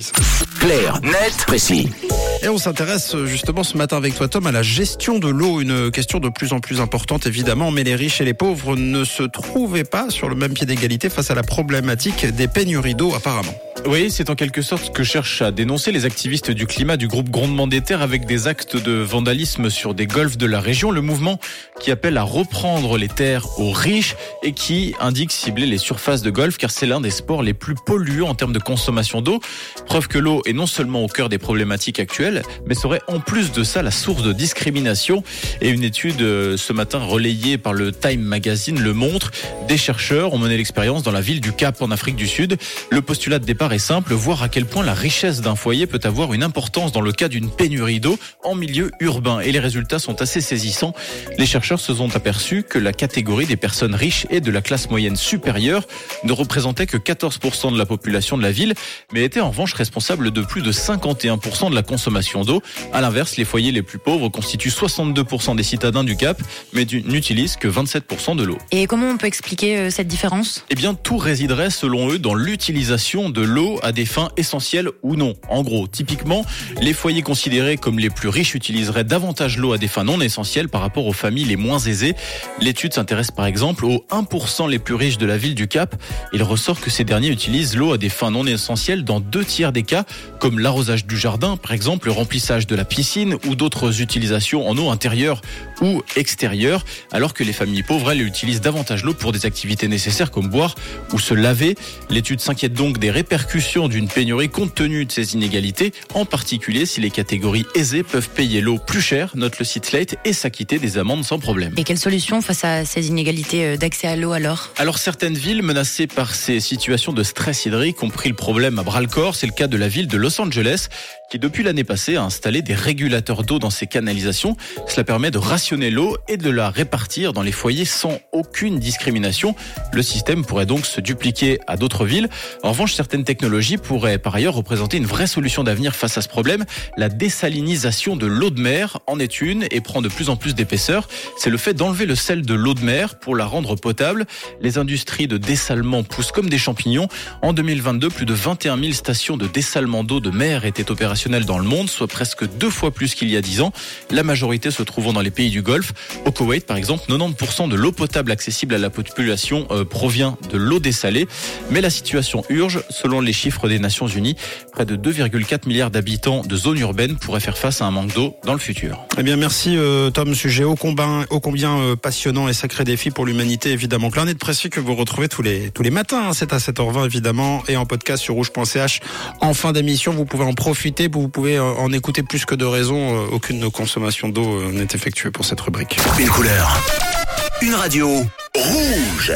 précise. Clair, net, précis. Et on s'intéresse euh, justement ce matin avec toi Tom à la gestion de l'eau, une question de plus en plus importante évidemment, mais les riches et les pauvres ne se trouvaient pas sur le même pied d'égalité face à la problématique des pénuries d'eau apparemment. Oui, c'est en quelque sorte ce que cherchent à dénoncer les activistes du climat du groupe Grondement des Terres avec des actes de vandalisme sur des golfs de la région. Le mouvement qui appelle à reprendre les terres aux riches et qui indique cibler les surfaces de golf car c'est l'un des sports les plus polluants en termes de consommation d'eau. Preuve que l'eau est non seulement au cœur des problématiques actuelles, mais serait en plus de ça la source de discrimination. Et une étude euh, ce matin relayée par le Time Magazine le montre. Des chercheurs ont mené l'expérience dans la ville du Cap en Afrique du Sud. Le postulat de départ est simple, voir à quel point la richesse d'un foyer peut avoir une importance dans le cas d'une pénurie d'eau en milieu urbain. Et les résultats sont assez saisissants. Les chercheurs se sont aperçus que la catégorie des personnes riches et de la classe moyenne supérieure ne représentait que 14% de la population de la ville, mais était en revanche responsable de plus de 51% de la consommation d'eau. À l'inverse, les foyers les plus pauvres constituent 62% des citadins du Cap, mais n'utilisent que 27% de l'eau. Et comment on peut expliquer euh, cette différence? Eh bien, tout résiderait selon eux dans l'utilisation de l'eau à des fins essentielles ou non. En gros, typiquement, les foyers considérés comme les plus riches utiliseraient davantage l'eau à des fins non essentielles par rapport aux familles les moins aisées. L'étude s'intéresse par exemple aux 1% les plus riches de la ville du Cap. Il ressort que ces derniers utilisent l'eau à des fins non essentielles dans deux tiers des cas, comme l'arrosage du jardin, par exemple, le remplissage de la piscine ou d'autres utilisations en eau intérieure ou extérieure, alors que les familles pauvres, elles utilisent davantage l'eau pour des activités nécessaires comme boire ou se laver. L'étude s'inquiète donc des répercussions d'une pénurie compte tenu de ces inégalités, en particulier si les catégories aisées peuvent payer l'eau plus cher, note le site Slate, et s'acquitter des amendes sans problème. Et quelle solution face à ces inégalités euh, d'accès à l'eau alors? Alors certaines villes menacées par ces situations de stress hydrique ont pris le problème à bras le corps. C'est le cas de la ville de Los Angeles qui depuis l'année passée a installé des régulateurs d'eau dans ses canalisations. Cela permet de rationner l'eau et de la répartir dans les foyers sans aucune discrimination. Le système pourrait donc se dupliquer à d'autres villes. En revanche, certaines technologies pourraient par ailleurs représenter une vraie solution d'avenir face à ce problème. La désalinisation de l'eau de mer en est une et prend de plus en plus d'épaisseur. C'est le fait d'enlever le sel de l'eau de mer pour la rendre potable. Les industries de dessalement poussent comme des champignons. En 2022, plus de 21 000 stations de dessalement d'eau de mer étaient opérationnelles dans le monde, soit presque deux fois plus qu'il y a dix ans. La majorité se trouvant dans les pays du Golfe. Au Koweït, par exemple, 90% de l'eau potable accessible à la population euh, provient de l'eau dessalée. Mais la situation urge. Selon les chiffres des Nations Unies, près de 2,4 milliards d'habitants de zones urbaines pourraient faire face à un manque d'eau dans le futur. Eh bien, merci euh, Tom. Sujet ô combien, ô combien euh, passionnant et sacré défi pour l'humanité, évidemment. Plein de précis que vous retrouvez tous les tous les matins, hein, c'est à 7h20 évidemment, et en podcast sur rouge.ch. En fin d'émission, vous pouvez en profiter vous pouvez euh, en écouter plus que de raison. Aucune de nos consommations d'eau n'est effectuée pour cette rubrique. Une couleur. Une radio. Rouge.